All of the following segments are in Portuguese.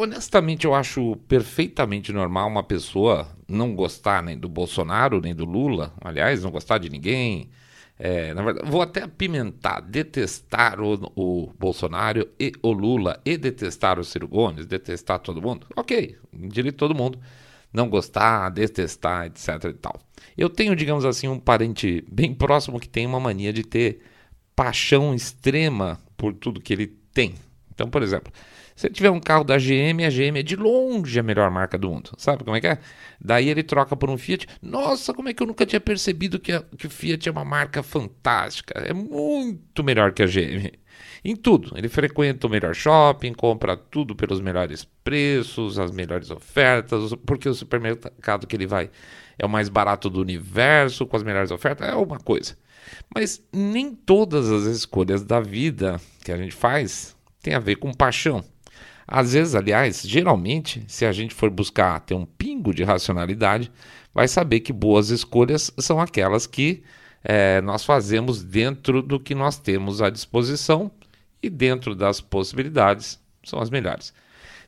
honestamente, eu acho perfeitamente normal uma pessoa não gostar nem do Bolsonaro, nem do Lula, aliás, não gostar de ninguém. É, na verdade, vou até apimentar, detestar o, o, Bolsonaro e o Lula, e detestar o Ciro Gomes, detestar todo mundo. Ok, direito todo mundo. Não gostar, detestar, etc e tal. Eu tenho, digamos assim, um parente bem próximo que tem uma mania de ter paixão extrema por tudo que ele tem. Então, por exemplo, se ele tiver um carro da GM, a GM é de longe a melhor marca do mundo. Sabe como é que é? Daí ele troca por um Fiat. Nossa, como é que eu nunca tinha percebido que, a, que o Fiat é uma marca fantástica? É muito melhor que a GM. Em tudo. Ele frequenta o melhor shopping, compra tudo pelos melhores preços, as melhores ofertas, porque o supermercado que ele vai é o mais barato do universo, com as melhores ofertas, é uma coisa. Mas nem todas as escolhas da vida que a gente faz tem a ver com paixão. Às vezes, aliás, geralmente, se a gente for buscar ter um pingo de racionalidade, vai saber que boas escolhas são aquelas que é, nós fazemos dentro do que nós temos à disposição e dentro das possibilidades são as melhores.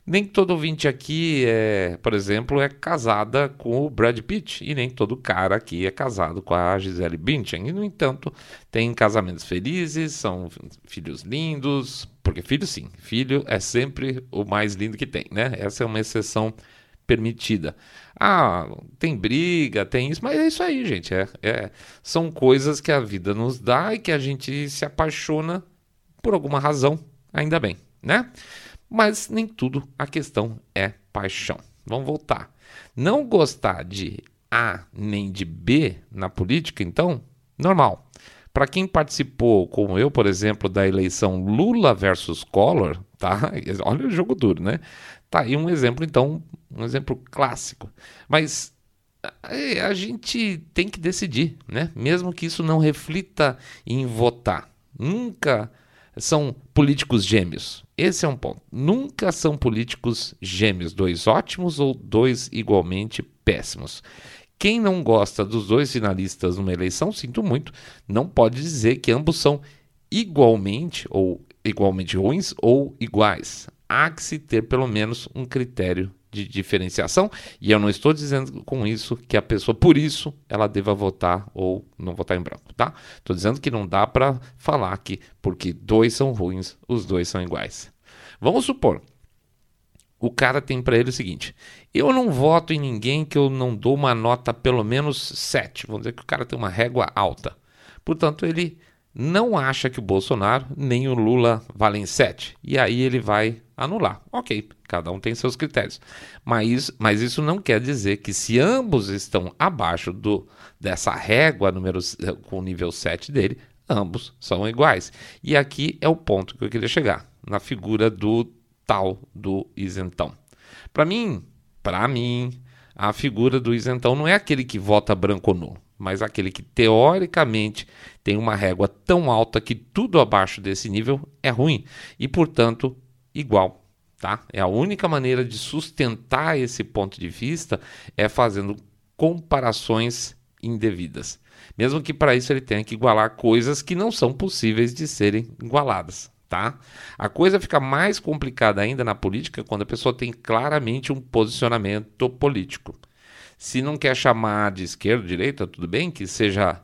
Nem todo ouvinte aqui, é, por exemplo, é casada com o Brad Pitt e nem todo cara aqui é casado com a Gisele Bündchen. E, no entanto, tem casamentos felizes, são filhos lindos, porque filho sim, filho é sempre o mais lindo que tem, né? Essa é uma exceção permitida. Ah, tem briga, tem isso, mas é isso aí, gente. É, é, são coisas que a vida nos dá e que a gente se apaixona por alguma razão, ainda bem, né? Mas nem tudo a questão é paixão. Vamos voltar. Não gostar de A nem de B na política, então, normal. Para quem participou, como eu, por exemplo, da eleição Lula versus Collor, tá? Olha o jogo duro, né? Tá aí um exemplo, então, um exemplo clássico. Mas é, a gente tem que decidir, né? Mesmo que isso não reflita em votar. Nunca são políticos gêmeos. Esse é um ponto. Nunca são políticos gêmeos, dois ótimos ou dois igualmente péssimos. Quem não gosta dos dois finalistas numa eleição, sinto muito, não pode dizer que ambos são igualmente ou igualmente ruins ou iguais. Há que se ter pelo menos um critério de diferenciação, e eu não estou dizendo com isso que a pessoa, por isso, ela deva votar ou não votar em branco, tá? Estou dizendo que não dá para falar que porque dois são ruins, os dois são iguais. Vamos supor, o cara tem para ele o seguinte: eu não voto em ninguém que eu não dou uma nota pelo menos 7. Vamos dizer que o cara tem uma régua alta. Portanto, ele não acha que o Bolsonaro nem o Lula valem 7. E aí ele vai anular. Ok, cada um tem seus critérios. Mas, mas isso não quer dizer que se ambos estão abaixo do dessa régua número, com o nível 7 dele, ambos são iguais. E aqui é o ponto que eu queria chegar, na figura do tal do isentão. Para mim, para mim, a figura do isentão não é aquele que vota branco ou nulo, mas aquele que teoricamente tem uma régua tão alta que tudo abaixo desse nível é ruim e, portanto, igual. Tá? É a única maneira de sustentar esse ponto de vista é fazendo comparações indevidas. Mesmo que para isso ele tenha que igualar coisas que não são possíveis de serem igualadas. Tá? A coisa fica mais complicada ainda na política quando a pessoa tem claramente um posicionamento político. Se não quer chamar de esquerda, direita, tudo bem, que seja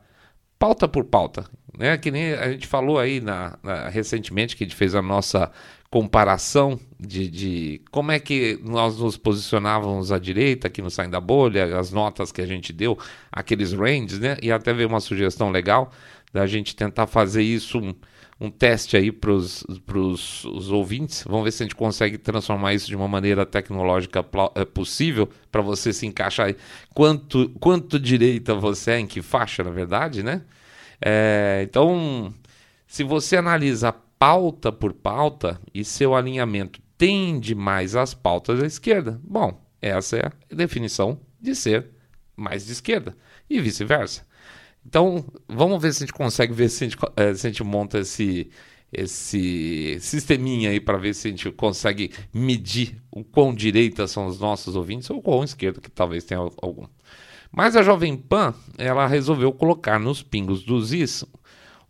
pauta por pauta. Né? Que nem a gente falou aí na, na, recentemente que a gente fez a nossa comparação de, de, como é que nós nos posicionávamos à direita aqui no Saindo da Bolha, as notas que a gente deu, aqueles ranges, né? E até veio uma sugestão legal da gente tentar fazer isso, um, um teste aí para os ouvintes. Vamos ver se a gente consegue transformar isso de uma maneira tecnológica é, possível para você se encaixar aí. Quanto, quanto direita você é, em que faixa, na verdade, né? É, então, se você analisa pauta por pauta e seu alinhamento tende mais às pautas da esquerda, bom, essa é a definição de ser mais de esquerda e vice-versa. Então, vamos ver se a gente consegue ver se a gente, é, se a gente monta esse, esse sisteminha aí para ver se a gente consegue medir o quão direita são os nossos ouvintes ou quão esquerda, que talvez tenha algum. Mas a Jovem Pan, ela resolveu colocar nos pingos dos is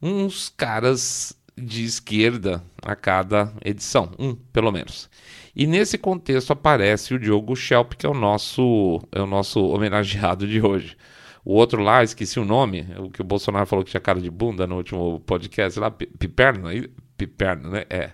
uns caras de esquerda a cada edição, um pelo menos. E nesse contexto aparece o Diogo Schelp, que é o nosso, é o nosso homenageado de hoje. O outro lá, esqueci o nome, o que o Bolsonaro falou que tinha cara de bunda no último podcast lá, Piperno, Piperno, né? É.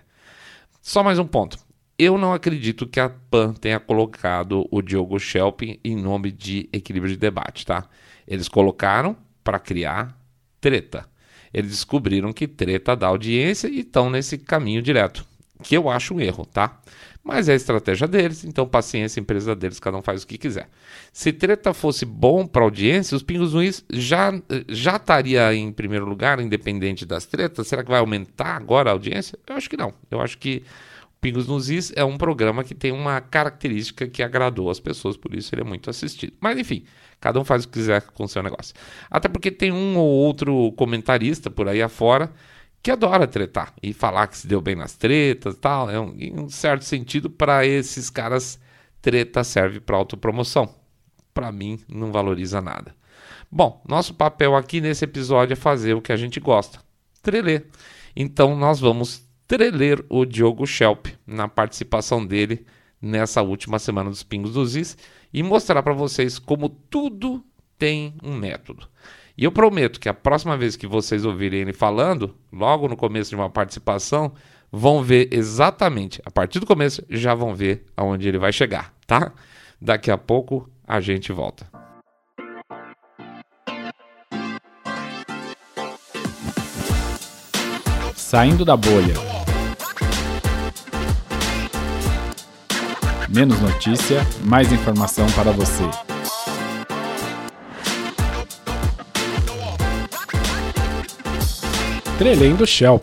Só mais um ponto. Eu não acredito que a PAN tenha colocado o Diogo Schelp em nome de equilíbrio de debate, tá? Eles colocaram para criar treta. Eles descobriram que treta dá audiência e estão nesse caminho direto, que eu acho um erro, tá? Mas é a estratégia deles, então paciência, empresa deles, cada um faz o que quiser. Se treta fosse bom para audiência, os Pingos Ruins já, já estaria em primeiro lugar, independente das tretas. Será que vai aumentar agora a audiência? Eu acho que não. Eu acho que Pingos nos Is é um programa que tem uma característica que agradou as pessoas, por isso ele é muito assistido. Mas enfim, cada um faz o que quiser com o seu negócio. Até porque tem um ou outro comentarista por aí afora que adora tretar e falar que se deu bem nas tretas tal. É um, em um certo sentido, para esses caras, treta serve para autopromoção. Para mim, não valoriza nada. Bom, nosso papel aqui nesse episódio é fazer o que a gente gosta: treler. Então, nós vamos treler o Diogo Schelp na participação dele nessa última semana dos Pingos dos Is e mostrar para vocês como tudo tem um método. E eu prometo que a próxima vez que vocês ouvirem ele falando, logo no começo de uma participação, vão ver exatamente, a partir do começo, já vão ver aonde ele vai chegar, tá? Daqui a pouco a gente volta. Saindo da bolha. Menos notícia, mais informação para você. Trelendo Shelp.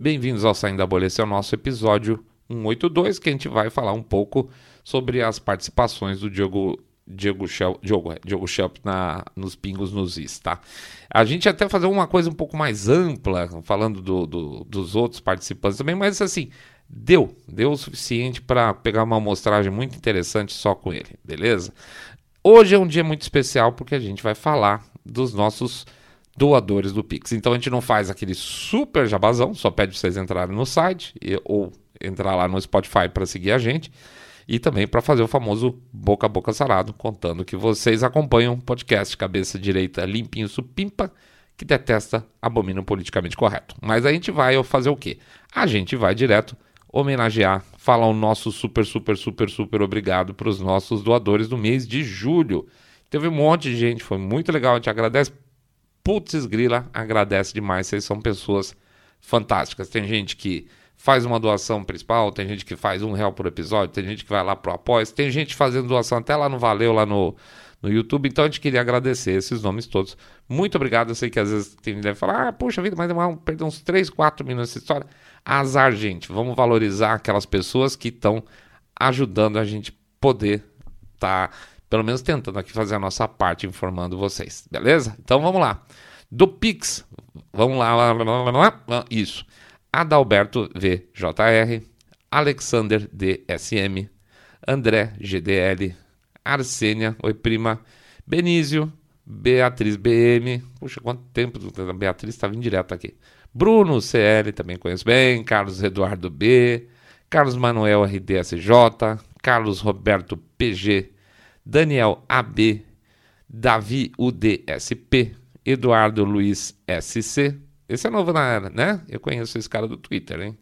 Bem-vindos ao Saindo da Bolha, esse é o nosso episódio 182, que a gente vai falar um pouco sobre as participações do Diogo Diego, Shel, Diogo, Diogo Shelp na, nos pingos nos is, tá? A gente até fazer uma coisa um pouco mais ampla, falando do, do, dos outros participantes também, mas assim, deu, deu o suficiente para pegar uma amostragem muito interessante só com ele, beleza? Hoje é um dia muito especial porque a gente vai falar dos nossos doadores do Pix. Então a gente não faz aquele super jabazão, só pede para vocês entrarem no site e, ou entrar lá no Spotify para seguir a gente e também para fazer o famoso boca a boca sarado, contando que vocês acompanham o podcast Cabeça Direita Limpinho Supimpa, que detesta, abomina o politicamente correto. Mas a gente vai fazer o quê? A gente vai direto homenagear, falar o nosso super, super, super, super obrigado para os nossos doadores do mês de julho. Teve um monte de gente, foi muito legal, a gente agradece. Putz, grila, agradece demais, vocês são pessoas fantásticas. Tem gente que faz uma doação principal, tem gente que faz um real por episódio, tem gente que vai lá pro Após, tem gente fazendo doação até lá no Valeu, lá no, no YouTube. Então a gente queria agradecer esses nomes todos. Muito obrigado. Eu sei que às vezes tem gente deve falar, ah, puxa vida, mas vamos perder uns 3, 4 minutos nessa história. Azar, gente. Vamos valorizar aquelas pessoas que estão ajudando a gente poder estar, tá, pelo menos tentando aqui fazer a nossa parte informando vocês. Beleza? Então vamos lá. Do Pix, vamos lá, lá, lá, lá isso. Adalberto VJR, Alexander DSM, André GDL, Arsênia, oi prima, Benísio, Beatriz BM, puxa, quanto tempo a Beatriz estava vindo direto aqui. Bruno CL, também conheço bem, Carlos Eduardo B, Carlos Manuel RDSJ, Carlos Roberto PG, Daniel AB, Davi UDSP, Eduardo Luiz SC, esse é novo na era, né? Eu conheço esse cara do Twitter, hein?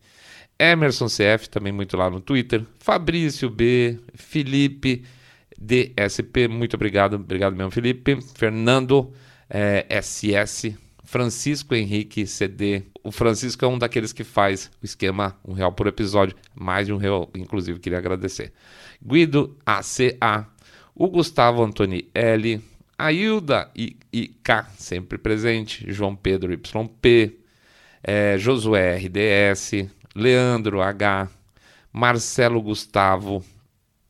Emerson CF, também muito lá no Twitter. Fabrício B, Felipe DSP, muito obrigado, obrigado mesmo, Felipe. Fernando é, SS, Francisco Henrique CD. O Francisco é um daqueles que faz o esquema um real por episódio, mais de um real, inclusive, queria agradecer. Guido ACA, o Gustavo Antoni L, a Hilda IK, sempre presente, João Pedro YP, é, Josué RDS, Leandro H, Marcelo Gustavo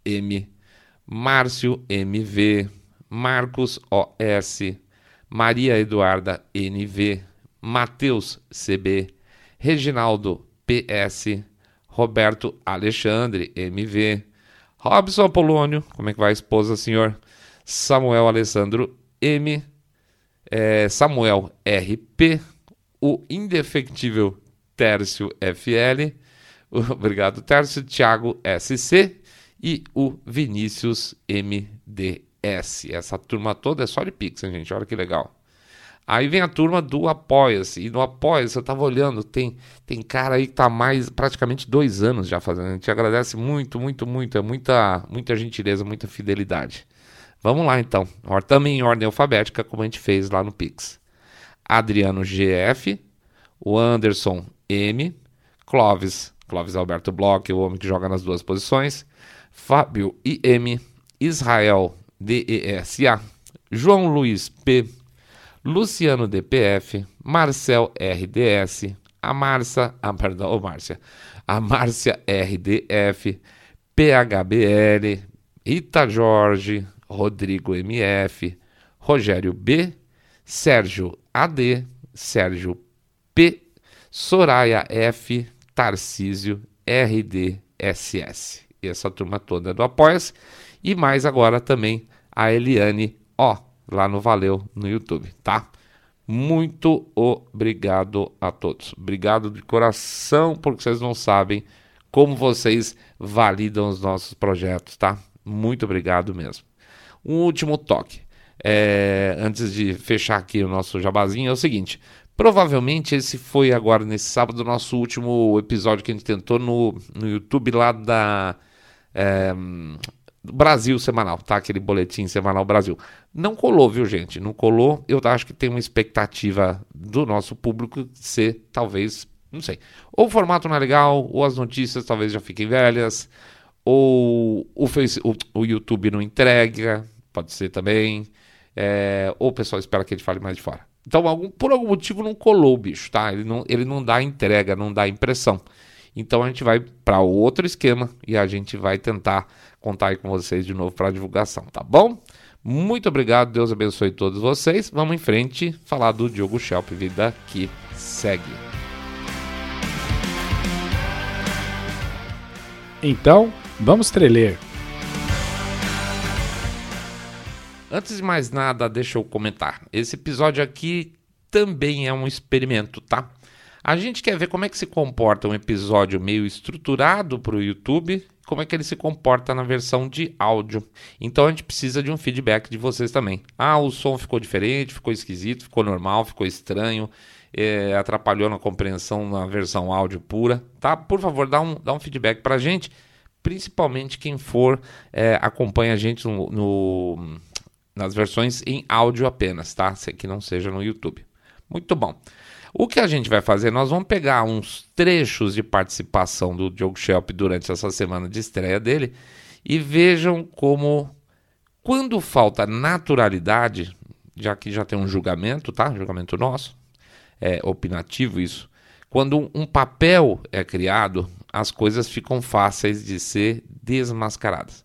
M, Márcio MV, Marcos OS, Maria Eduarda NV, Matheus CB, Reginaldo PS, Roberto Alexandre MV, Robson Apolônio, como é que vai a esposa, senhor? Samuel Alessandro M, é, Samuel RP, o indefectível Tércio FL, obrigado Tércio, Thiago SC e o Vinícius MDS. Essa turma toda é só de Pix, hein, gente? Olha que legal. Aí vem a turma do Apoia-se. E no Apoia-se, eu tava olhando, tem, tem cara aí que tá mais praticamente dois anos já fazendo. A gente agradece muito, muito, muito. É muita, muita gentileza, muita fidelidade. Vamos lá então. Também em ordem alfabética, como a gente fez lá no Pix. Adriano GF, o Anderson M, Clóvis, Clóvis Alberto Bloch, o homem que joga nas duas posições, Fábio IM, Israel DESA, João Luiz P, Luciano DPF, Marcel RDS, a Marcia, ah, perdão, oh, Márcia, a Márcia RDF, PHBL, Rita Jorge, Rodrigo MF, Rogério B, Sérgio AD, Sérgio P, Soraya F, Tarcísio RDSS. E essa turma toda do Apoia-se. E mais agora também a Eliane O lá no Valeu no YouTube, tá? Muito obrigado a todos. Obrigado de coração, porque vocês não sabem como vocês validam os nossos projetos, tá? Muito obrigado mesmo. Um último toque. É, antes de fechar aqui o nosso jabazinho, é o seguinte: provavelmente esse foi agora nesse sábado o nosso último episódio que a gente tentou no, no YouTube lá da. É, Brasil semanal, tá? Aquele boletim semanal Brasil. Não colou, viu, gente? Não colou. Eu acho que tem uma expectativa do nosso público ser, talvez, não sei. Ou o formato não é legal, ou as notícias talvez já fiquem velhas, ou o, face, o, o YouTube não entrega, pode ser também. É, ou o pessoal espera que gente fale mais de fora. Então, algum, por algum motivo, não colou o bicho, tá? Ele não, ele não dá entrega, não dá impressão. Então a gente vai para outro esquema e a gente vai tentar contar aí com vocês de novo para divulgação, tá bom? Muito obrigado, Deus abençoe todos vocês. Vamos em frente falar do Diogo Schelp, vida que segue. Então, vamos treler. Antes de mais nada, deixa eu comentar. Esse episódio aqui também é um experimento, tá? A gente quer ver como é que se comporta um episódio meio estruturado para o YouTube, como é que ele se comporta na versão de áudio. Então a gente precisa de um feedback de vocês também. Ah, o som ficou diferente, ficou esquisito, ficou normal, ficou estranho, é, atrapalhou na compreensão na versão áudio pura, tá? Por favor, dá um, dá um feedback para a gente, principalmente quem for é, acompanha a gente no, no, nas versões em áudio apenas, tá? Que não seja no YouTube. Muito bom. O que a gente vai fazer? Nós vamos pegar uns trechos de participação do Diogo Schelp durante essa semana de estreia dele e vejam como, quando falta naturalidade, já que já tem um julgamento, tá? Julgamento nosso, é opinativo isso. Quando um papel é criado, as coisas ficam fáceis de ser desmascaradas.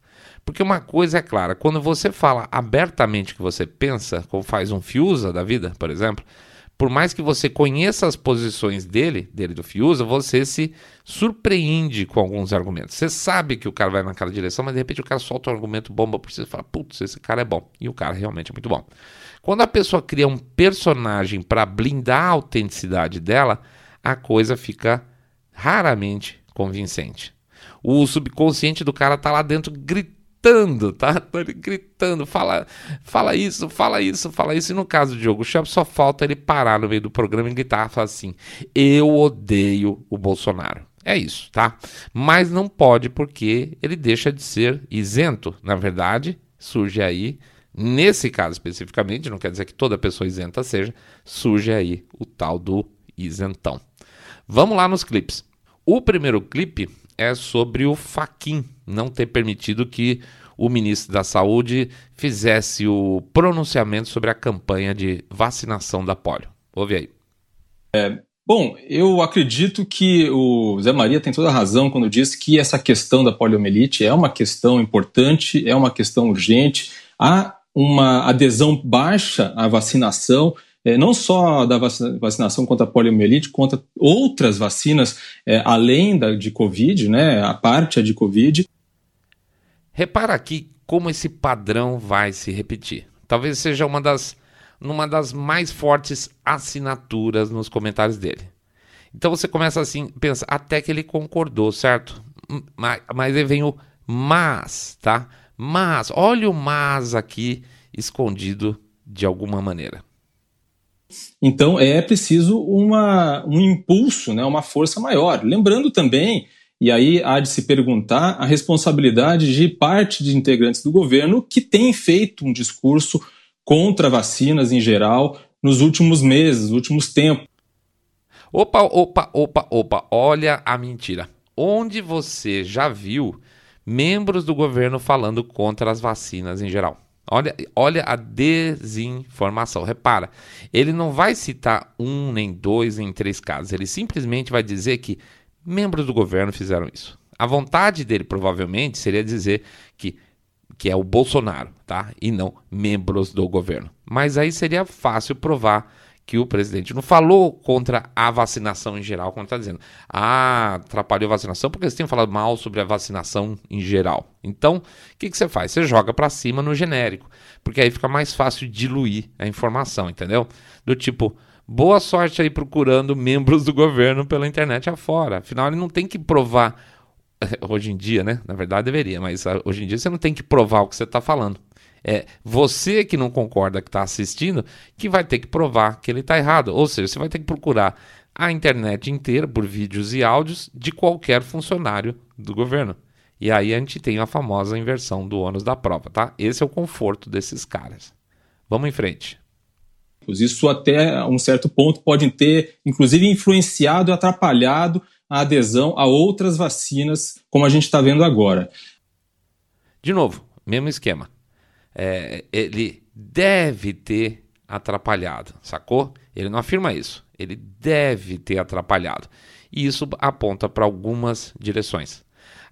Porque uma coisa é clara, quando você fala abertamente que você pensa, como faz um Fiusa da vida, por exemplo, por mais que você conheça as posições dele, dele do Fiuza, você se surpreende com alguns argumentos. Você sabe que o cara vai naquela direção, mas de repente o cara solta um argumento bomba por você e fala, putz, esse cara é bom. E o cara realmente é muito bom. Quando a pessoa cria um personagem para blindar a autenticidade dela, a coisa fica raramente convincente. O subconsciente do cara tá lá dentro gritando gritando, tá? Ele gritando, fala, fala isso, fala isso, fala isso. E no caso do Diogo Chaves, só falta ele parar no meio do programa e gritar falar assim: Eu odeio o Bolsonaro. É isso, tá? Mas não pode porque ele deixa de ser isento. Na verdade, surge aí, nesse caso especificamente, não quer dizer que toda pessoa isenta seja, surge aí o tal do isentão. Vamos lá nos clipes. O primeiro clipe é sobre o Faquin não ter permitido que o ministro da Saúde fizesse o pronunciamento sobre a campanha de vacinação da polio. Ouve aí. É, bom, eu acredito que o Zé Maria tem toda a razão quando diz que essa questão da poliomielite é uma questão importante, é uma questão urgente. Há uma adesão baixa à vacinação é, não só da vacinação contra a poliomielite, contra outras vacinas é, além da de Covid, né, a parte é de Covid. Repara aqui como esse padrão vai se repetir. Talvez seja uma das numa das mais fortes assinaturas nos comentários dele. Então você começa assim, pensa, até que ele concordou, certo? Mas, mas aí vem o mas, tá? Mas, olha o mas aqui escondido de alguma maneira. Então é preciso uma, um impulso, né, uma força maior. Lembrando também, e aí há de se perguntar, a responsabilidade de parte de integrantes do governo que tem feito um discurso contra vacinas em geral nos últimos meses, nos últimos tempos. Opa, opa, opa, opa, olha a mentira. Onde você já viu membros do governo falando contra as vacinas em geral? Olha, olha a desinformação. Repara, ele não vai citar um, nem dois, nem três casos. Ele simplesmente vai dizer que membros do governo fizeram isso. A vontade dele provavelmente seria dizer que que é o Bolsonaro, tá? E não membros do governo. Mas aí seria fácil provar que o presidente não falou contra a vacinação em geral, como está dizendo. Ah, atrapalhou a vacinação porque eles têm falado mal sobre a vacinação em geral. Então, o que, que você faz? Você joga para cima no genérico, porque aí fica mais fácil diluir a informação, entendeu? Do tipo, boa sorte aí procurando membros do governo pela internet afora. Afinal, ele não tem que provar. Hoje em dia, né? Na verdade, deveria, mas ah, hoje em dia você não tem que provar o que você está falando. É você que não concorda que está assistindo que vai ter que provar que ele está errado. Ou seja, você vai ter que procurar a internet inteira por vídeos e áudios de qualquer funcionário do governo. E aí a gente tem a famosa inversão do ônus da prova, tá? Esse é o conforto desses caras. Vamos em frente. Isso até um certo ponto pode ter, inclusive, influenciado e atrapalhado a adesão a outras vacinas, como a gente está vendo agora. De novo, mesmo esquema é, ele deve ter atrapalhado, sacou? Ele não afirma isso. Ele deve ter atrapalhado. E isso aponta para algumas direções.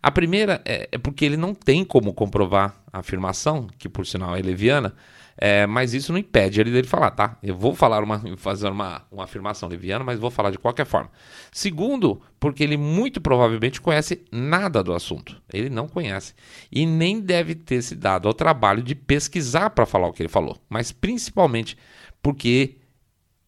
A primeira é, é, porque ele não tem como comprovar a afirmação, que por sinal é leviana, é, mas isso não impede ele dele falar, tá? Eu vou falar uma, fazer uma, uma afirmação leviana, mas vou falar de qualquer forma. Segundo, porque ele muito provavelmente conhece nada do assunto. Ele não conhece. E nem deve ter se dado ao trabalho de pesquisar para falar o que ele falou. Mas principalmente porque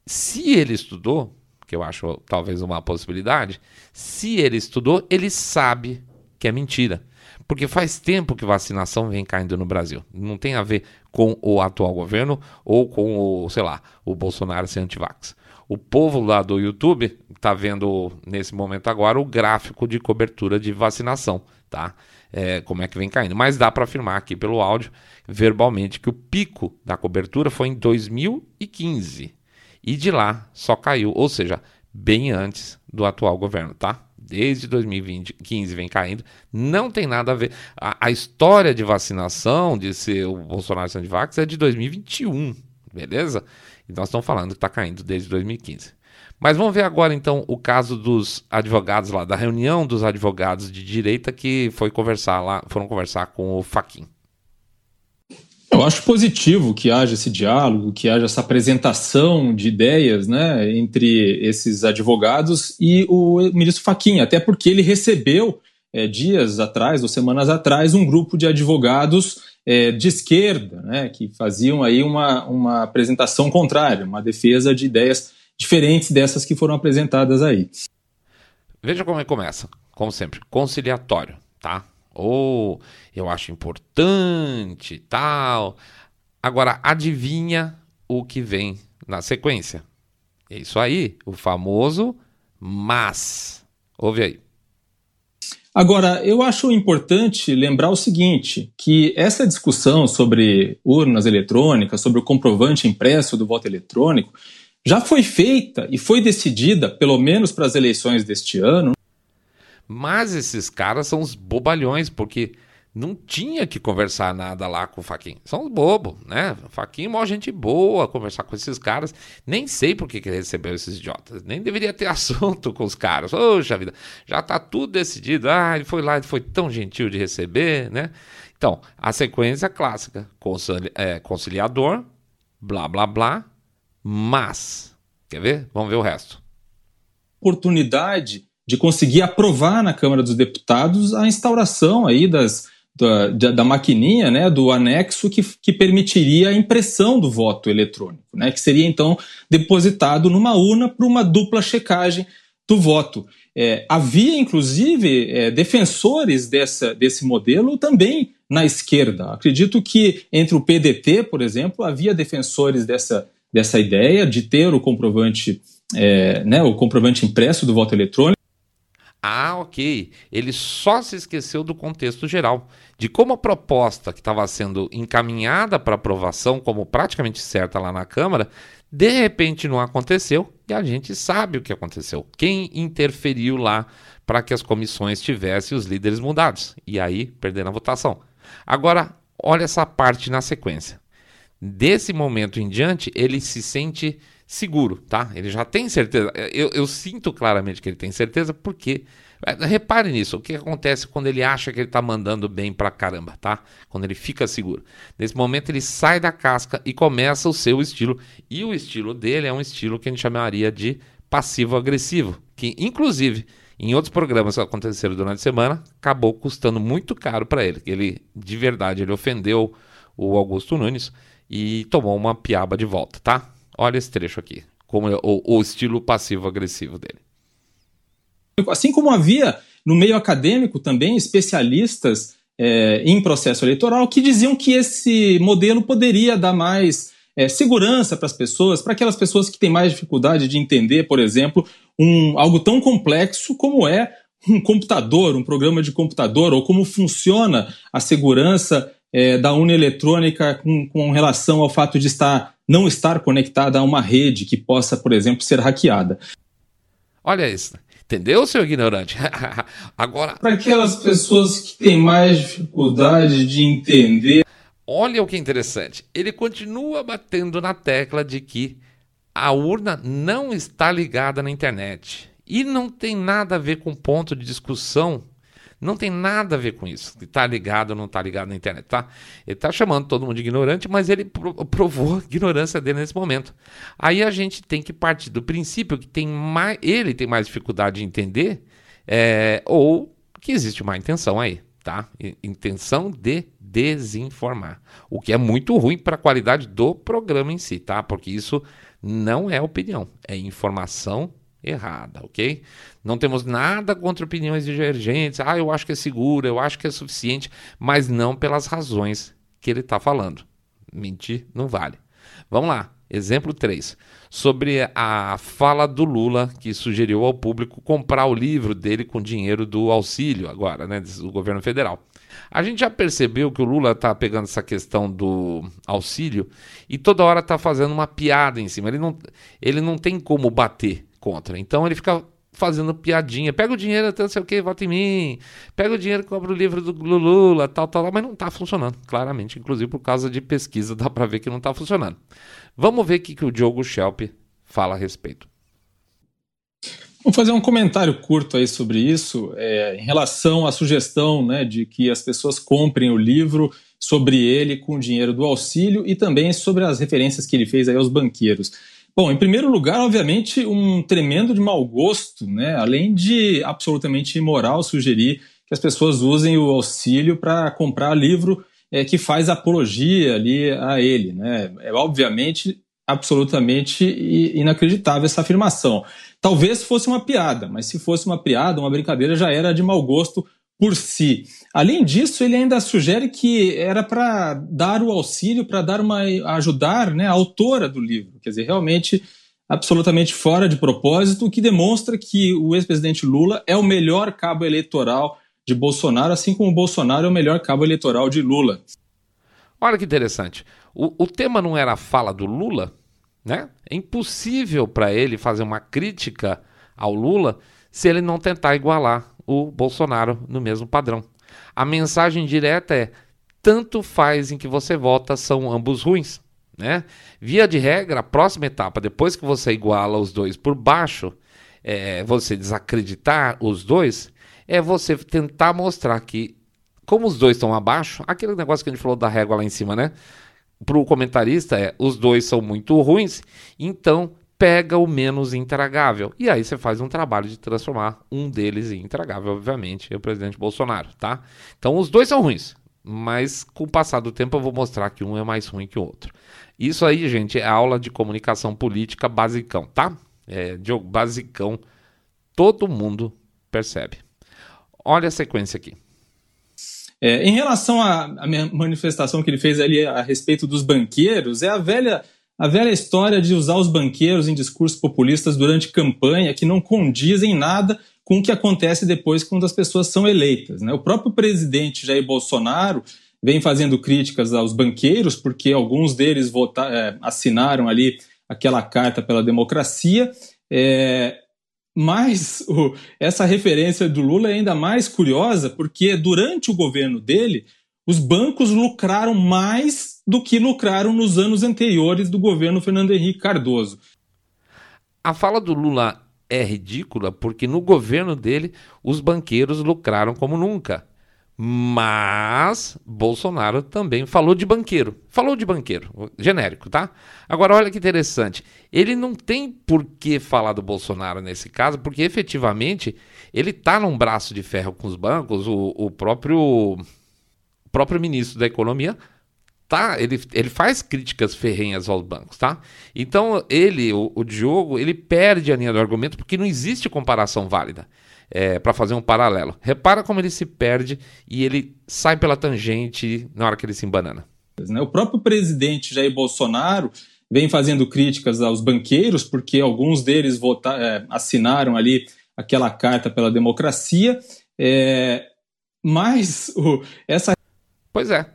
se ele estudou, que eu acho talvez uma possibilidade, se ele estudou, ele sabe que é mentira. Porque faz tempo que vacinação vem caindo no Brasil. Não tem a ver com o atual governo ou com o, sei lá, o Bolsonaro ser antivax. O povo lá do YouTube está vendo nesse momento agora o gráfico de cobertura de vacinação, tá? É, como é que vem caindo. Mas dá para afirmar aqui pelo áudio, verbalmente, que o pico da cobertura foi em 2015. E de lá só caiu, ou seja, bem antes do atual governo, tá? Desde 2015 vem caindo, não tem nada a ver. A, a história de vacinação, de ser o Bolsonaro sendo de vax, é de 2021, beleza? E nós estamos falando que está caindo desde 2015. Mas vamos ver agora então o caso dos advogados lá, da reunião dos advogados de direita que foi conversar lá, foram conversar com o Faquin. Eu acho positivo que haja esse diálogo, que haja essa apresentação de ideias né, entre esses advogados e o ministro Faquinha, até porque ele recebeu é, dias atrás ou semanas atrás um grupo de advogados é, de esquerda né, que faziam aí uma, uma apresentação contrária, uma defesa de ideias diferentes dessas que foram apresentadas aí. Veja como que começa, como sempre, conciliatório, tá? Ou eu acho importante e tal. Agora, adivinha o que vem na sequência? É isso aí, o famoso mas. Ouve aí. Agora, eu acho importante lembrar o seguinte: que essa discussão sobre urnas eletrônicas, sobre o comprovante impresso do voto eletrônico, já foi feita e foi decidida, pelo menos para as eleições deste ano, mas esses caras são os bobalhões, porque não tinha que conversar nada lá com o Faquin. São os bobos, né? O Faquin é uma gente boa conversar com esses caras. Nem sei por que, que ele recebeu esses idiotas. Nem deveria ter assunto com os caras. Poxa vida, já tá tudo decidido. Ah, ele foi lá, ele foi tão gentil de receber, né? Então, a sequência clássica: concili é, conciliador, blá blá blá, mas. Quer ver? Vamos ver o resto. Oportunidade de conseguir aprovar na Câmara dos Deputados a instauração aí das, da, da, maquininha, né, do anexo que, que permitiria a impressão do voto eletrônico, né, que seria então depositado numa urna para uma dupla checagem do voto. É, havia, inclusive, é, defensores dessa, desse modelo também na esquerda. Acredito que entre o PDT, por exemplo, havia defensores dessa, dessa ideia de ter o comprovante, é, né, o comprovante impresso do voto eletrônico. Ah, ok. Ele só se esqueceu do contexto geral, de como a proposta que estava sendo encaminhada para aprovação, como praticamente certa lá na Câmara, de repente não aconteceu e a gente sabe o que aconteceu. Quem interferiu lá para que as comissões tivessem os líderes mudados e aí perderam a votação. Agora, olha essa parte na sequência. Desse momento em diante, ele se sente seguro, tá? Ele já tem certeza. Eu, eu sinto claramente que ele tem certeza, porque. É, repare nisso, o que acontece quando ele acha que ele está mandando bem pra caramba, tá? Quando ele fica seguro. Nesse momento ele sai da casca e começa o seu estilo. E o estilo dele é um estilo que a gente chamaria de passivo-agressivo, que inclusive em outros programas que aconteceram durante a semana, acabou custando muito caro para ele. Ele, de verdade, ele ofendeu o Augusto Nunes e tomou uma piaba de volta, tá? Olha esse trecho aqui, como é o, o estilo passivo-agressivo dele. Assim como havia no meio acadêmico também especialistas é, em processo eleitoral que diziam que esse modelo poderia dar mais é, segurança para as pessoas, para aquelas pessoas que têm mais dificuldade de entender, por exemplo, um, algo tão complexo como é um computador, um programa de computador, ou como funciona a segurança é, da urna eletrônica com, com relação ao fato de estar não estar conectada a uma rede que possa, por exemplo, ser hackeada. Olha isso. Entendeu, seu ignorante? Agora. Para aquelas pessoas que têm mais dificuldade de entender. Olha o que é interessante. Ele continua batendo na tecla de que a urna não está ligada na internet. E não tem nada a ver com ponto de discussão não tem nada a ver com isso. Está ligado ou não está ligado na internet, tá? Ele está chamando todo mundo de ignorante, mas ele provou a ignorância dele nesse momento. Aí a gente tem que partir do princípio que tem mais, ele tem mais dificuldade de entender é, ou que existe uma intenção aí, tá? Intenção de desinformar. O que é muito ruim para a qualidade do programa em si, tá? Porque isso não é opinião, é informação errada, ok? Não temos nada contra opiniões divergentes. Ah, eu acho que é seguro, eu acho que é suficiente, mas não pelas razões que ele está falando. Mentir não vale. Vamos lá. Exemplo 3. Sobre a fala do Lula, que sugeriu ao público comprar o livro dele com dinheiro do auxílio, agora, né, do governo federal. A gente já percebeu que o Lula está pegando essa questão do auxílio e toda hora está fazendo uma piada em cima. Ele não, ele não tem como bater contra. Então ele fica fazendo piadinha. Pega o dinheiro, até não sei o que, vota em mim. Pega o dinheiro, compra o livro do Lula, tal, tal, mas não está funcionando, claramente. Inclusive por causa de pesquisa, dá para ver que não está funcionando. Vamos ver o que, que o Diogo Schelp fala a respeito. Vou fazer um comentário curto aí sobre isso, é, em relação à sugestão né, de que as pessoas comprem o livro sobre ele com o dinheiro do auxílio e também sobre as referências que ele fez aí aos banqueiros. Bom, em primeiro lugar, obviamente, um tremendo de mau gosto, né? além de absolutamente imoral sugerir que as pessoas usem o auxílio para comprar livro é, que faz apologia ali a ele. Né? É obviamente absolutamente inacreditável essa afirmação. Talvez fosse uma piada, mas se fosse uma piada, uma brincadeira, já era de mau gosto por si. Além disso, ele ainda sugere que era para dar o auxílio, para dar uma ajudar né, a autora do livro. Quer dizer, realmente absolutamente fora de propósito, o que demonstra que o ex-presidente Lula é o melhor cabo eleitoral de Bolsonaro, assim como o Bolsonaro é o melhor cabo eleitoral de Lula. Olha que interessante. O, o tema não era a fala do Lula, né? É impossível para ele fazer uma crítica ao Lula se ele não tentar igualar o Bolsonaro no mesmo padrão. A mensagem direta é: tanto faz em que você vota, são ambos ruins. Né? Via de regra, a próxima etapa, depois que você iguala os dois por baixo, é, você desacreditar os dois, é você tentar mostrar que, como os dois estão abaixo, aquele negócio que a gente falou da régua lá em cima, né? Para o comentarista é, os dois são muito ruins, então pega o menos intragável. E aí você faz um trabalho de transformar um deles em intragável, obviamente, é o presidente Bolsonaro, tá? Então os dois são ruins. mas com o passar do tempo eu vou mostrar que um é mais ruim que o outro. Isso aí, gente, é aula de comunicação política basicão, tá? É, Diogo, basicão, todo mundo percebe. Olha a sequência aqui. É, em relação à, manifestação que ele fez ali a respeito dos banqueiros, é a velha, a velha história de usar os banqueiros em discursos populistas durante campanha que não condizem nada com o que acontece depois quando as pessoas são eleitas. Né? O próprio presidente Jair Bolsonaro vem fazendo críticas aos banqueiros, porque alguns deles é, assinaram ali aquela carta pela democracia. É, mas o, essa referência do Lula é ainda mais curiosa, porque durante o governo dele, os bancos lucraram mais do que lucraram nos anos anteriores do governo Fernando Henrique Cardoso. A fala do Lula é ridícula porque no governo dele os banqueiros lucraram como nunca. Mas Bolsonaro também falou de banqueiro. Falou de banqueiro, genérico, tá? Agora olha que interessante. Ele não tem por que falar do Bolsonaro nesse caso, porque efetivamente ele tá num braço de ferro com os bancos. O, o próprio, próprio ministro da Economia tá, ele, ele faz críticas ferrenhas aos bancos, tá? Então ele, o, o Diogo, ele perde a linha do argumento porque não existe comparação válida é, para fazer um paralelo. Repara como ele se perde e ele sai pela tangente na hora que ele se embanana. Né, o próprio presidente Jair Bolsonaro vem fazendo críticas aos banqueiros porque alguns deles votar, é, assinaram ali aquela carta pela democracia, é, mas o, essa Pois é,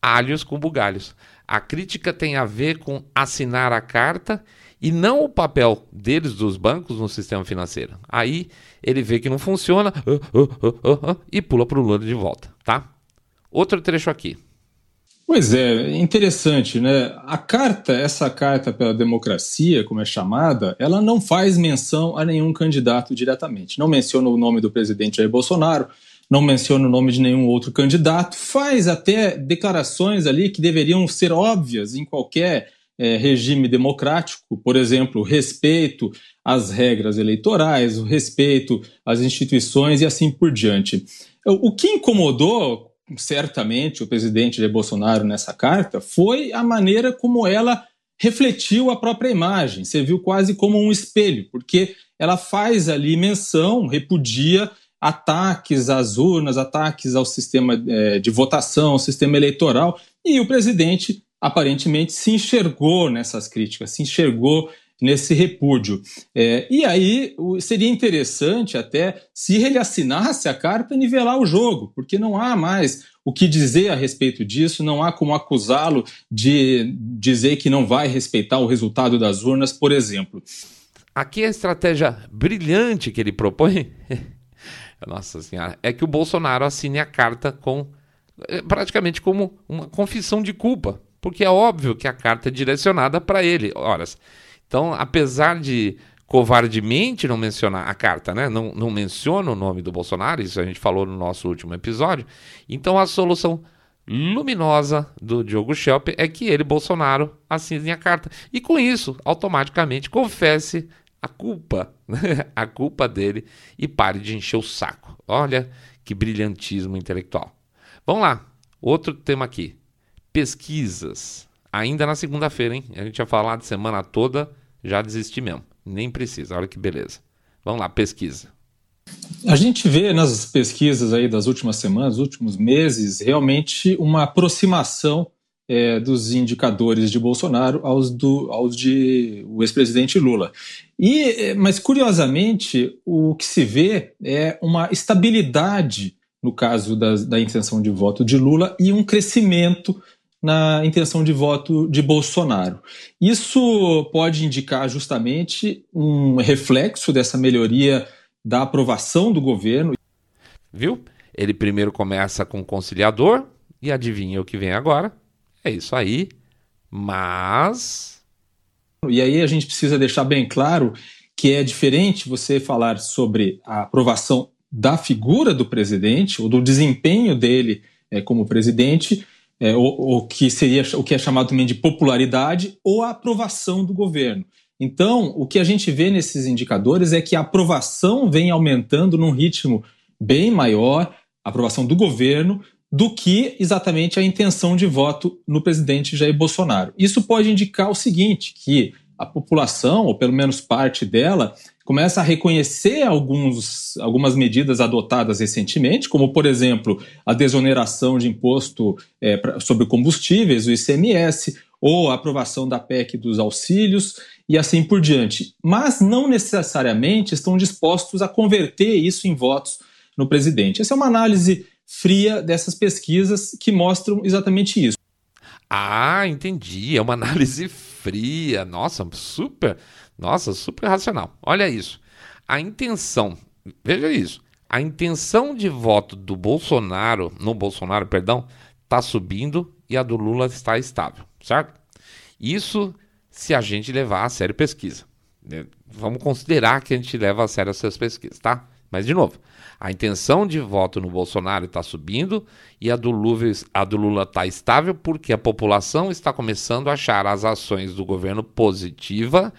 alhos com bugalhos. A crítica tem a ver com assinar a carta e não o papel deles, dos bancos, no sistema financeiro. Aí ele vê que não funciona uh, uh, uh, e pula para o Lula de volta, tá? Outro trecho aqui. Pois é, interessante, né? A carta, essa carta pela democracia, como é chamada, ela não faz menção a nenhum candidato diretamente. Não menciona o nome do presidente Jair Bolsonaro, não menciona o nome de nenhum outro candidato, faz até declarações ali que deveriam ser óbvias em qualquer é, regime democrático, por exemplo, respeito às regras eleitorais, o respeito às instituições e assim por diante. O que incomodou certamente o presidente Jair Bolsonaro nessa carta foi a maneira como ela refletiu a própria imagem, serviu quase como um espelho, porque ela faz ali menção, repudia ataques às urnas, ataques ao sistema é, de votação, ao sistema eleitoral, e o presidente aparentemente se enxergou nessas críticas, se enxergou nesse repúdio. É, e aí seria interessante até se ele assinasse a carta nivelar o jogo, porque não há mais o que dizer a respeito disso, não há como acusá-lo de dizer que não vai respeitar o resultado das urnas, por exemplo. Aqui a estratégia brilhante que ele propõe nossa senhora, é que o Bolsonaro assine a carta com é, praticamente como uma confissão de culpa, porque é óbvio que a carta é direcionada para ele. Horas. Então, apesar de covardemente não mencionar a carta, né? Não, não menciona o nome do Bolsonaro, isso a gente falou no nosso último episódio. Então a solução luminosa do Diogo Schelp é que ele, Bolsonaro, assine a carta. E com isso, automaticamente confesse a culpa, né? a culpa dele e pare de encher o saco. Olha que brilhantismo intelectual. Vamos lá, outro tema aqui: pesquisas. Ainda na segunda-feira, hein? A gente ia falar de semana toda, já desisti mesmo. Nem precisa, olha que beleza. Vamos lá, pesquisa. A gente vê nas pesquisas aí das últimas semanas, últimos meses, realmente uma aproximação é, dos indicadores de Bolsonaro aos, do, aos de o ex-presidente Lula. E, é, mas, curiosamente, o que se vê é uma estabilidade no caso da, da intenção de voto de Lula e um crescimento na intenção de voto de Bolsonaro. Isso pode indicar justamente um reflexo dessa melhoria da aprovação do governo. Viu? Ele primeiro começa com conciliador e adivinha o que vem agora? É isso aí. Mas. E aí a gente precisa deixar bem claro que é diferente você falar sobre a aprovação da figura do presidente ou do desempenho dele é, como presidente, é, o, o, que seria o que é chamado também de popularidade ou a aprovação do governo. Então, o que a gente vê nesses indicadores é que a aprovação vem aumentando num ritmo bem maior, a aprovação do governo, do que exatamente a intenção de voto no presidente Jair Bolsonaro. Isso pode indicar o seguinte, que a população, ou pelo menos parte dela, começa a reconhecer alguns, algumas medidas adotadas recentemente, como, por exemplo, a desoneração de imposto é, pra, sobre combustíveis, o ICMS, ou a aprovação da PEC dos auxílios e assim por diante. Mas não necessariamente estão dispostos a converter isso em votos no presidente. Essa é uma análise fria dessas pesquisas que mostram exatamente isso. Ah, entendi. É uma análise fria. Nossa, super. Nossa, super racional. Olha isso. A intenção, veja isso. A intenção de voto do Bolsonaro, no Bolsonaro, perdão, está subindo e a do Lula está estável, certo? Isso se a gente levar a sério pesquisa. Né? Vamos considerar que a gente leva a sério essas pesquisas, tá? Mas, de novo, a intenção de voto no Bolsonaro está subindo e a do, Lula está estável porque a população está começando a achar as ações do governo positiva,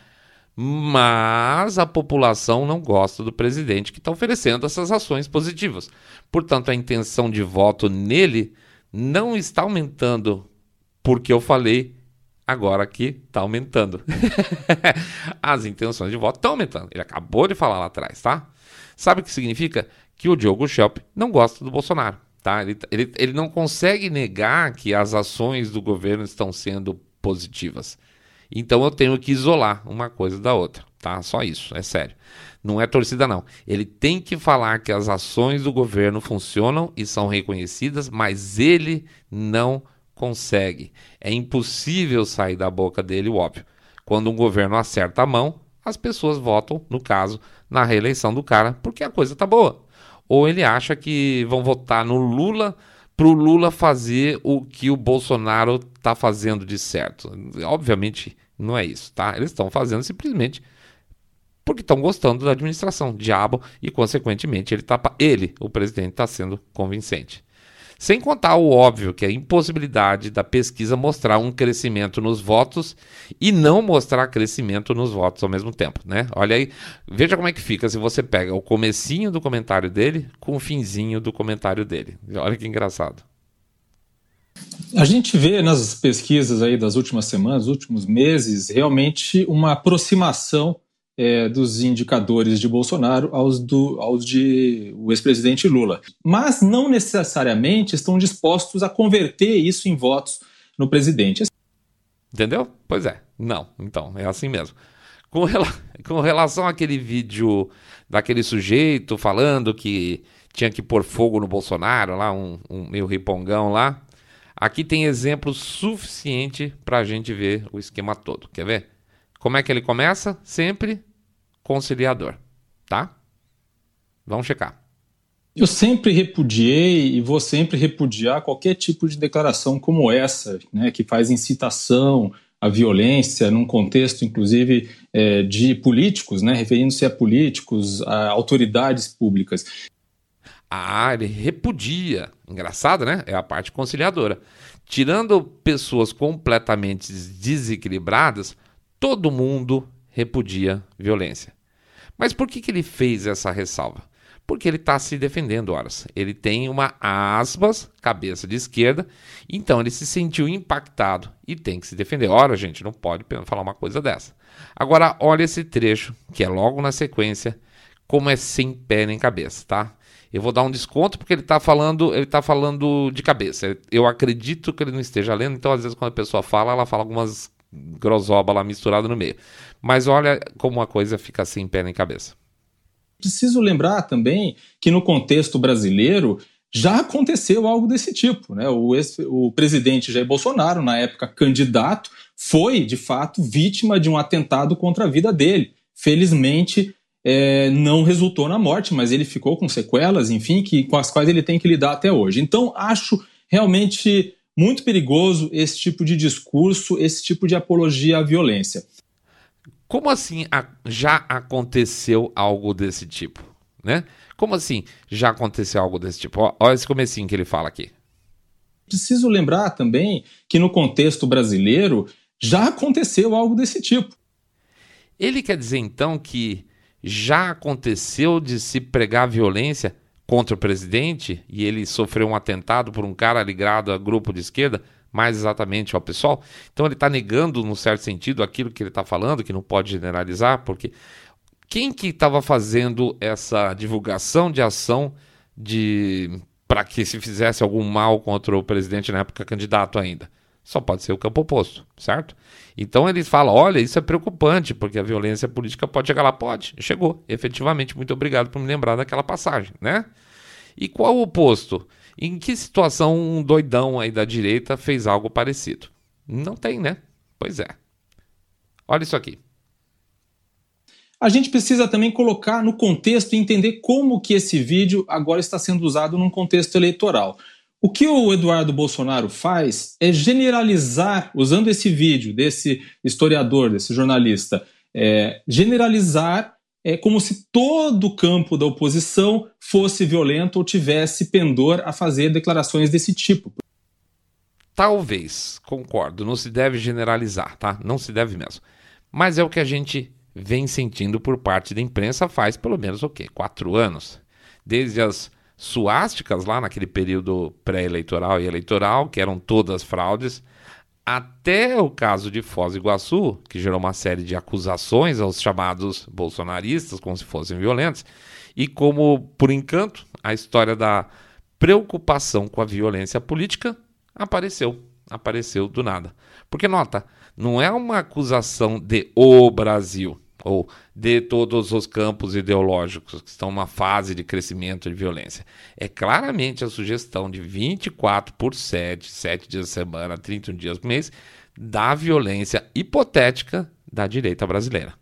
mas a população não gosta do presidente que está oferecendo essas ações positivas. Portanto, a intenção de voto nele não está aumentando porque eu falei agora aqui está aumentando. As intenções de voto estão aumentando. Ele acabou de falar lá atrás, tá? Sabe o que significa? Que o Diogo Schelp não gosta do Bolsonaro. Tá? Ele, ele, ele não consegue negar que as ações do governo estão sendo positivas. Então eu tenho que isolar uma coisa da outra, tá? Só isso, é sério. Não é torcida, não. Ele tem que falar que as ações do governo funcionam e são reconhecidas, mas ele não consegue. É impossível sair da boca dele o óbvio. Quando um governo acerta a mão, as pessoas votam, no caso, na reeleição do cara, porque a coisa tá boa. Ou ele acha que vão votar no Lula para o Lula fazer o que o Bolsonaro está fazendo de certo. Obviamente não é isso, tá? Eles estão fazendo simplesmente porque estão gostando da administração, diabo, e consequentemente ele, tá, ele o presidente, está sendo convincente. Sem contar o óbvio, que é a impossibilidade da pesquisa mostrar um crescimento nos votos e não mostrar crescimento nos votos ao mesmo tempo, né? Olha aí, veja como é que fica se você pega o comecinho do comentário dele com o finzinho do comentário dele. Olha que engraçado. A gente vê nas pesquisas aí das últimas semanas, últimos meses, realmente uma aproximação é, dos indicadores de Bolsonaro aos, do, aos de o ex-presidente Lula. Mas não necessariamente estão dispostos a converter isso em votos no presidente. Entendeu? Pois é. Não. Então, é assim mesmo. Com, rela com relação àquele vídeo daquele sujeito falando que tinha que pôr fogo no Bolsonaro, lá, um, um meio ripongão lá. Aqui tem exemplo suficiente para a gente ver o esquema todo. Quer ver? Como é que ele começa? Sempre conciliador, tá? Vamos checar. Eu sempre repudiei e vou sempre repudiar qualquer tipo de declaração como essa, né, que faz incitação à violência, num contexto, inclusive, é, de políticos, né, referindo-se a políticos, a autoridades públicas. Ah, ele repudia. Engraçado, né? É a parte conciliadora. Tirando pessoas completamente desequilibradas, todo mundo repudia violência. Mas por que, que ele fez essa ressalva? Porque ele está se defendendo, horas. Ele tem uma aspas, cabeça de esquerda, então ele se sentiu impactado e tem que se defender. Ora, gente, não pode falar uma coisa dessa. Agora, olha esse trecho, que é logo na sequência, como é sem pé nem cabeça, tá? Eu vou dar um desconto porque ele está falando, ele tá falando de cabeça. Eu acredito que ele não esteja lendo, então às vezes quando a pessoa fala, ela fala algumas grosoba lá misturada no meio. Mas olha como a coisa fica assim, pé nem cabeça. Preciso lembrar também que no contexto brasileiro já aconteceu algo desse tipo. Né? O, ex, o presidente Jair Bolsonaro, na época candidato, foi de fato vítima de um atentado contra a vida dele. Felizmente, é, não resultou na morte, mas ele ficou com sequelas, enfim, que, com as quais ele tem que lidar até hoje. Então, acho realmente muito perigoso esse tipo de discurso, esse tipo de apologia à violência. Como assim já aconteceu algo desse tipo? Né? Como assim já aconteceu algo desse tipo? Olha esse comecinho que ele fala aqui. Preciso lembrar também que no contexto brasileiro já aconteceu algo desse tipo. Ele quer dizer então que já aconteceu de se pregar violência contra o presidente e ele sofreu um atentado por um cara ligado a grupo de esquerda, mais exatamente ao pessoal. Então ele está negando, num certo sentido, aquilo que ele está falando, que não pode generalizar, porque quem que estava fazendo essa divulgação de ação de para que se fizesse algum mal contra o presidente na época candidato ainda? Só pode ser o campo oposto, certo? Então eles falam: olha, isso é preocupante, porque a violência política pode chegar lá. Pode, chegou, efetivamente. Muito obrigado por me lembrar daquela passagem, né? E qual o oposto? Em que situação um doidão aí da direita fez algo parecido? Não tem, né? Pois é. Olha isso aqui. A gente precisa também colocar no contexto e entender como que esse vídeo agora está sendo usado num contexto eleitoral. O que o Eduardo Bolsonaro faz é generalizar, usando esse vídeo desse historiador, desse jornalista, é, generalizar é como se todo o campo da oposição fosse violento ou tivesse pendor a fazer declarações desse tipo. Talvez, concordo, não se deve generalizar, tá? Não se deve mesmo. Mas é o que a gente vem sentindo por parte da imprensa faz pelo menos o quê? Quatro anos. Desde as suásticas lá naquele período pré-eleitoral e eleitoral, que eram todas fraudes, até o caso de Foz do Iguaçu, que gerou uma série de acusações aos chamados bolsonaristas, como se fossem violentos, e como, por encanto, a história da preocupação com a violência política apareceu, apareceu do nada. Porque, nota, não é uma acusação de o Brasil, ou de todos os campos ideológicos que estão numa fase de crescimento de violência. É claramente a sugestão de 24 por 7, 7 dias de semana, 31 dias por mês, da violência hipotética da direita brasileira.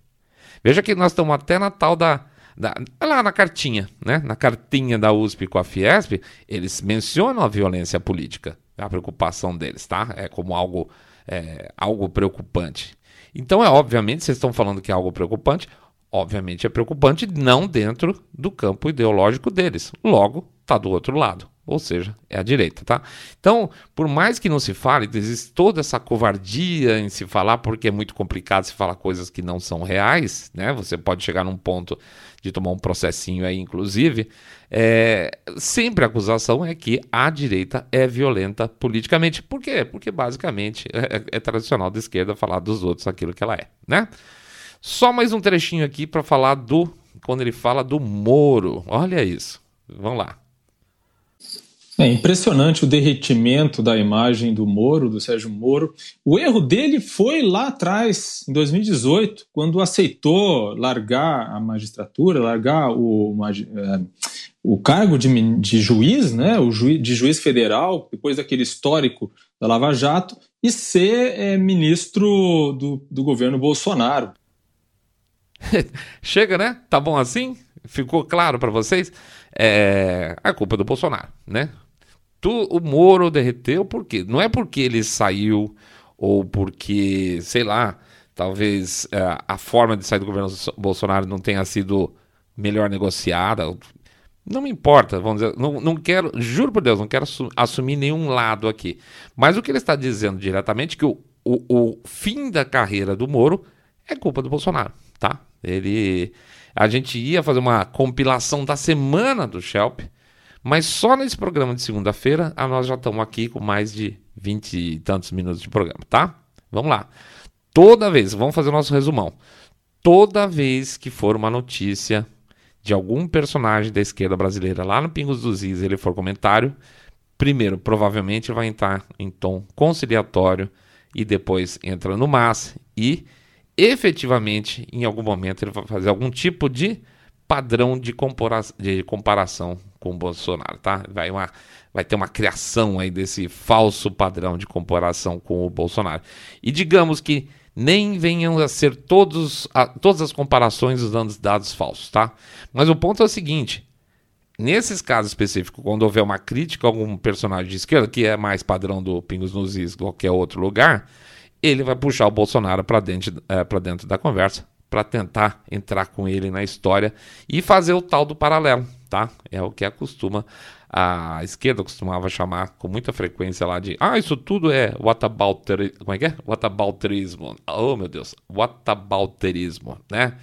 Veja que nós estamos até na tal da, da, lá na cartinha, né? na cartinha da USP com a Fiesp, eles mencionam a violência política, a preocupação deles, tá? É como algo, é, algo preocupante. Então é obviamente, vocês estão falando que é algo preocupante, obviamente é preocupante não dentro do campo ideológico deles. Logo, está do outro lado, ou seja, é a direita, tá? Então, por mais que não se fale, existe toda essa covardia em se falar, porque é muito complicado se falar coisas que não são reais, né? Você pode chegar num ponto de tomar um processinho aí, inclusive. É, sempre a acusação é que a direita é violenta politicamente. Por quê? Porque basicamente é, é, é tradicional da esquerda falar dos outros aquilo que ela é, né? Só mais um trechinho aqui para falar do quando ele fala do Moro. Olha isso. Vamos lá. É impressionante o derretimento da imagem do Moro, do Sérgio Moro. O erro dele foi lá atrás, em 2018, quando aceitou largar a magistratura, largar o, é, o cargo de, de juiz, né, o juiz, de juiz federal, depois daquele histórico da Lava Jato, e ser é, ministro do, do governo Bolsonaro. Chega, né? Tá bom assim? Ficou claro para vocês? É a culpa do Bolsonaro, né? Tu, o Moro derreteu por quê? Não é porque ele saiu ou porque, sei lá, talvez é, a forma de sair do governo Bolsonaro não tenha sido melhor negociada. Não me importa, vamos dizer, não, não quero, juro por Deus, não quero assumir nenhum lado aqui. Mas o que ele está dizendo diretamente é que o, o, o fim da carreira do Moro é culpa do Bolsonaro, tá? Ele, a gente ia fazer uma compilação da semana do Shelp, mas só nesse programa de segunda-feira, nós já estamos aqui com mais de 20 e tantos minutos de programa, tá? Vamos lá. Toda vez, vamos fazer o nosso resumão. Toda vez que for uma notícia de algum personagem da esquerda brasileira lá no Pingos dos Is, ele for comentário, primeiro, provavelmente vai entrar em tom conciliatório e depois entra no mas e efetivamente, em algum momento, ele vai fazer algum tipo de padrão de, de comparação com o Bolsonaro, tá? Vai, uma, vai ter uma criação aí desse falso padrão de comparação com o Bolsonaro. E digamos que nem venham a ser todos, a, todas as comparações usando dados falsos, tá? Mas o ponto é o seguinte: nesses casos específicos, quando houver uma crítica a algum personagem de esquerda, que é mais padrão do Pingos nos Is, qualquer outro lugar, ele vai puxar o Bolsonaro para dentro, é, dentro da conversa para tentar entrar com ele na história e fazer o tal do paralelo, tá? É o que acostuma a esquerda costumava chamar com muita frequência lá de ah, isso tudo é whatabouterismo. Como é que é? Whatabouterismo. Oh, meu Deus. Whatabouterismo, né?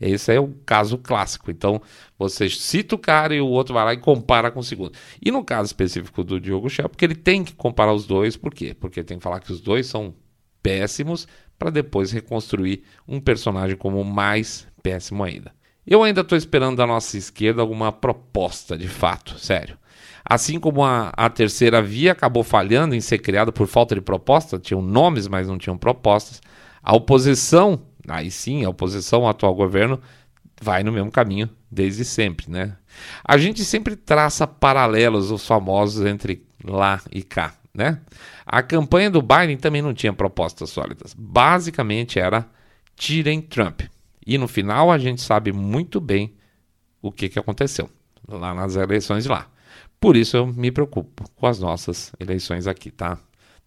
Esse é o caso clássico. Então, você cita o cara e o outro vai lá e compara com o segundo. E no caso específico do Diogo Shell, porque ele tem que comparar os dois, por quê? Porque tem que falar que os dois são péssimos para depois reconstruir um personagem como mais péssimo ainda. Eu ainda estou esperando da nossa esquerda alguma proposta de fato, sério. Assim como a, a, terceira via acabou falhando em ser criada por falta de proposta, tinham nomes, mas não tinham propostas, a oposição, aí sim, a oposição ao atual governo vai no mesmo caminho desde sempre, né? A gente sempre traça paralelos, os famosos, entre lá e cá, né? A campanha do Biden também não tinha propostas sólidas. Basicamente era tirem Trump. E no final a gente sabe muito bem o que, que aconteceu lá nas eleições de lá. Por isso eu me preocupo com as nossas eleições aqui, tá?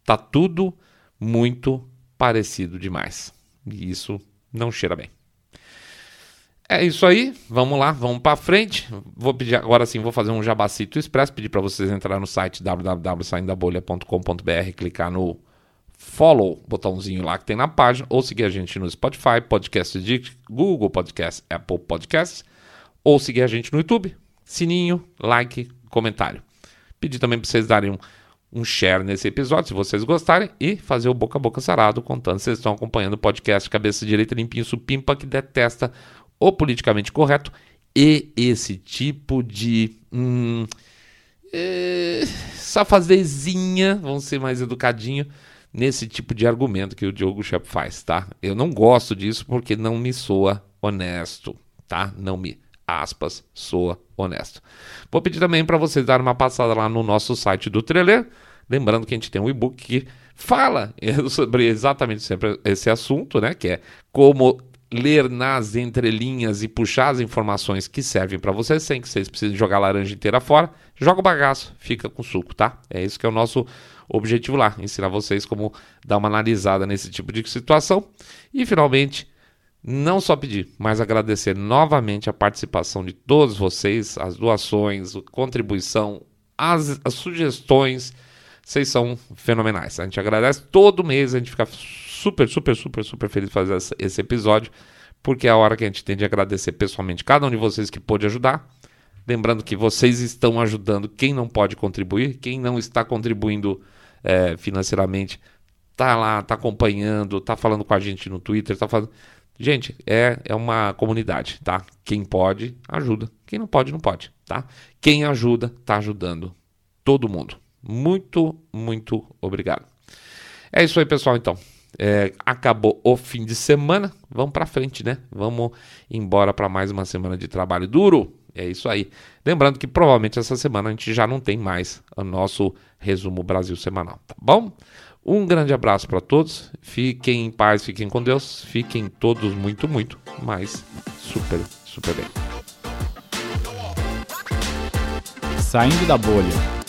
Tá tudo muito parecido demais. E isso não cheira bem. É isso aí, vamos lá, vamos para frente. Vou pedir agora sim, vou fazer um jabacito expresso, pedir para vocês entrar no site www.saindabolha.com.br, clicar no follow, botãozinho lá que tem na página, ou seguir a gente no Spotify, Podcast de Google Podcast, Apple Podcasts, ou seguir a gente no YouTube, sininho, like, comentário. Pedir também para vocês darem um, um share nesse episódio, se vocês gostarem, e fazer o boca a boca sarado, contando se vocês estão acompanhando o podcast Cabeça Direita Limpinho Supimpa, que detesta o politicamente correto e esse tipo de. Hum, é, safazezinha, vamos ser mais educadinho, nesse tipo de argumento que o Diogo Shep faz, tá? Eu não gosto disso porque não me soa honesto, tá? Não me, aspas, soa honesto. Vou pedir também para vocês darem uma passada lá no nosso site do Trailer, lembrando que a gente tem um e-book que fala sobre exatamente sempre esse assunto, né? Que é como ler nas entrelinhas e puxar as informações que servem para vocês sem que vocês precisem jogar a laranja inteira fora. Joga o bagaço, fica com suco, tá? É isso que é o nosso objetivo lá, ensinar vocês como dar uma analisada nesse tipo de situação. E finalmente, não só pedir, mas agradecer novamente a participação de todos vocês, as doações, a contribuição, as, as sugestões. Vocês são fenomenais. A gente agradece todo mês, a gente fica super, super, super, super feliz de fazer esse episódio, porque é a hora que a gente tem de agradecer pessoalmente cada um de vocês que pôde ajudar. Lembrando que vocês estão ajudando quem não pode contribuir, quem não está contribuindo é, financeiramente, tá lá, tá acompanhando, tá falando com a gente no Twitter, tá falando. Gente, é, é uma comunidade, tá? Quem pode, ajuda. Quem não pode, não pode, tá? Quem ajuda, tá ajudando todo mundo. Muito, muito obrigado. É isso aí, pessoal, então. É, acabou o fim de semana, vamos para frente, né? Vamos embora para mais uma semana de trabalho duro. É isso aí. Lembrando que provavelmente essa semana a gente já não tem mais o nosso resumo Brasil semanal, tá bom? Um grande abraço para todos. Fiquem em paz, fiquem com Deus. Fiquem todos muito, muito, mas super, super bem. Saindo da bolha.